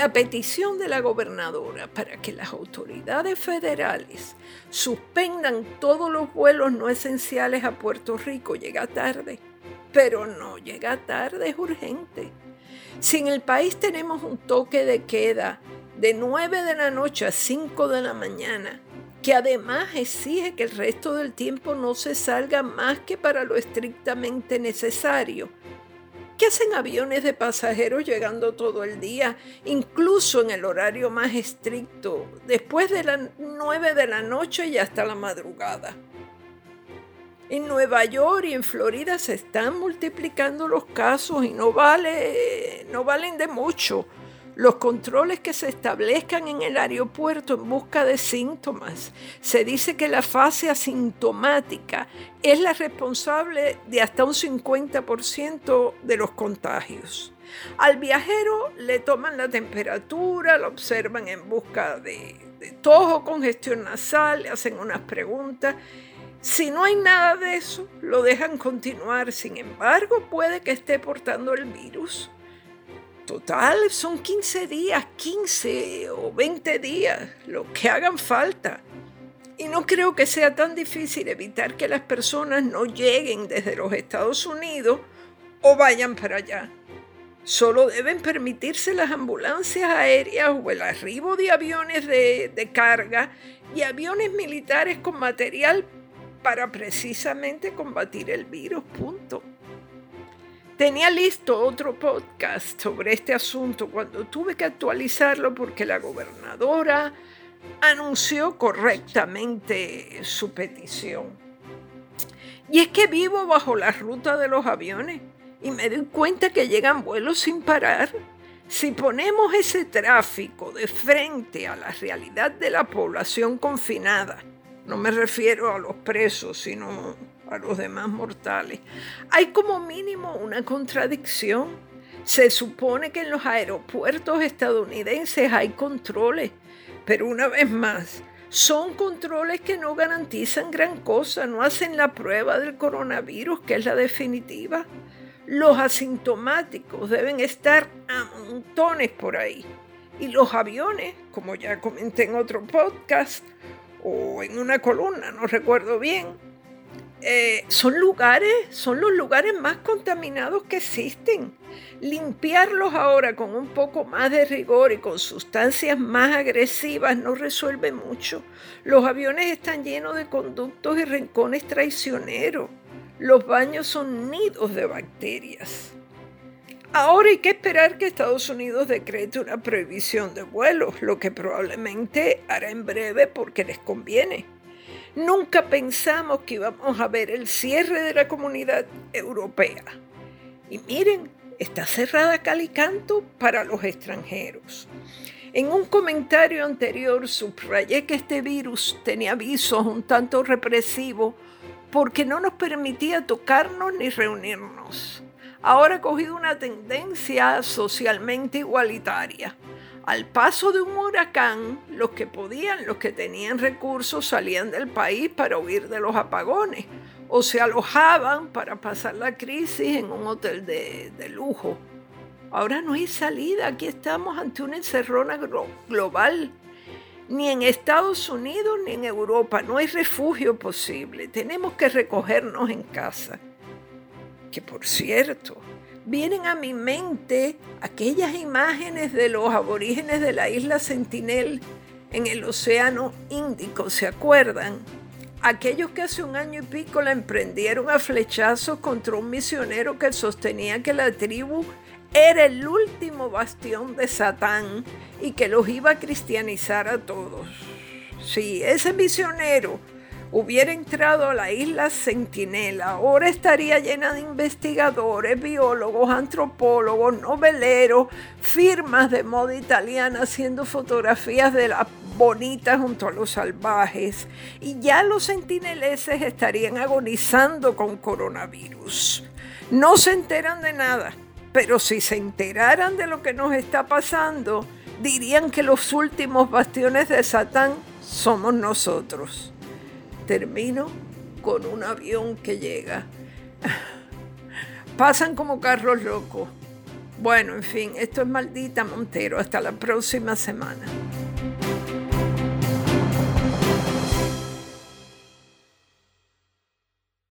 La petición de la gobernadora para que las autoridades federales suspendan todos los vuelos no esenciales a Puerto Rico llega tarde, pero no llega tarde, es urgente. Si en el país tenemos un toque de queda de 9 de la noche a 5 de la mañana, que además exige que el resto del tiempo no se salga más que para lo estrictamente necesario, ¿Qué hacen aviones de pasajeros llegando todo el día, incluso en el horario más estricto, después de las 9 de la noche y hasta la madrugada? En Nueva York y en Florida se están multiplicando los casos y no, vale, no valen de mucho los controles que se establezcan en el aeropuerto en busca de síntomas. Se dice que la fase asintomática es la responsable de hasta un 50% de los contagios. Al viajero le toman la temperatura, lo observan en busca de, de tos o congestión nasal, le hacen unas preguntas. Si no hay nada de eso, lo dejan continuar. Sin embargo, puede que esté portando el virus. Total, son 15 días, 15 o 20 días, lo que hagan falta. Y no creo que sea tan difícil evitar que las personas no lleguen desde los Estados Unidos o vayan para allá. Solo deben permitirse las ambulancias aéreas o el arribo de aviones de, de carga y aviones militares con material para precisamente combatir el virus, punto. Tenía listo otro podcast sobre este asunto cuando tuve que actualizarlo porque la gobernadora anunció correctamente su petición. Y es que vivo bajo la ruta de los aviones y me doy cuenta que llegan vuelos sin parar. Si ponemos ese tráfico de frente a la realidad de la población confinada, no me refiero a los presos, sino a los demás mortales. Hay como mínimo una contradicción. Se supone que en los aeropuertos estadounidenses hay controles, pero una vez más, son controles que no garantizan gran cosa, no hacen la prueba del coronavirus, que es la definitiva. Los asintomáticos deben estar a montones por ahí. Y los aviones, como ya comenté en otro podcast o en una columna, no recuerdo bien, eh, son lugares, son los lugares más contaminados que existen. Limpiarlos ahora con un poco más de rigor y con sustancias más agresivas no resuelve mucho. Los aviones están llenos de conductos y rincones traicioneros. Los baños son nidos de bacterias. Ahora hay que esperar que Estados Unidos decrete una prohibición de vuelos, lo que probablemente hará en breve porque les conviene. Nunca pensamos que íbamos a ver el cierre de la comunidad europea. Y miren, está cerrada Calicanto para los extranjeros. En un comentario anterior subrayé que este virus tenía avisos un tanto represivos porque no nos permitía tocarnos ni reunirnos. Ahora ha cogido una tendencia socialmente igualitaria. Al paso de un huracán, los que podían, los que tenían recursos, salían del país para huir de los apagones o se alojaban para pasar la crisis en un hotel de, lujo. Ahora no hay salida, aquí estamos ante una encerrona global. Ni en Estados Unidos ni en Europa no hay refugio posible. Tenemos que recogernos en casa. Que por cierto, vienen a mi mente aquellas imágenes de los aborígenes de la isla Sentinel en el Océano Índico, ¿se acuerdan? Aquellos que hace un año y pico la emprendieron a flechazos contra un misionero que sostenía que la tribu era el último bastión de Satán y que los iba a cristianizar a todos. Sí, ese misionero hubiera entrado a la isla Sentinela, ahora estaría llena de investigadores, biólogos, antropólogos, noveleros, firmas de moda italiana haciendo fotografías de las bonitas junto a los salvajes, y ya los sentineleses estarían agonizando con coronavirus. No se enteran de nada, pero si se enteraran de lo que nos está pasando, dirían que los últimos bastiones de Satán somos nosotros termino con un avión que llega. Pasan como carros locos. Bueno, en fin, esto es maldita Montero. Hasta la próxima semana.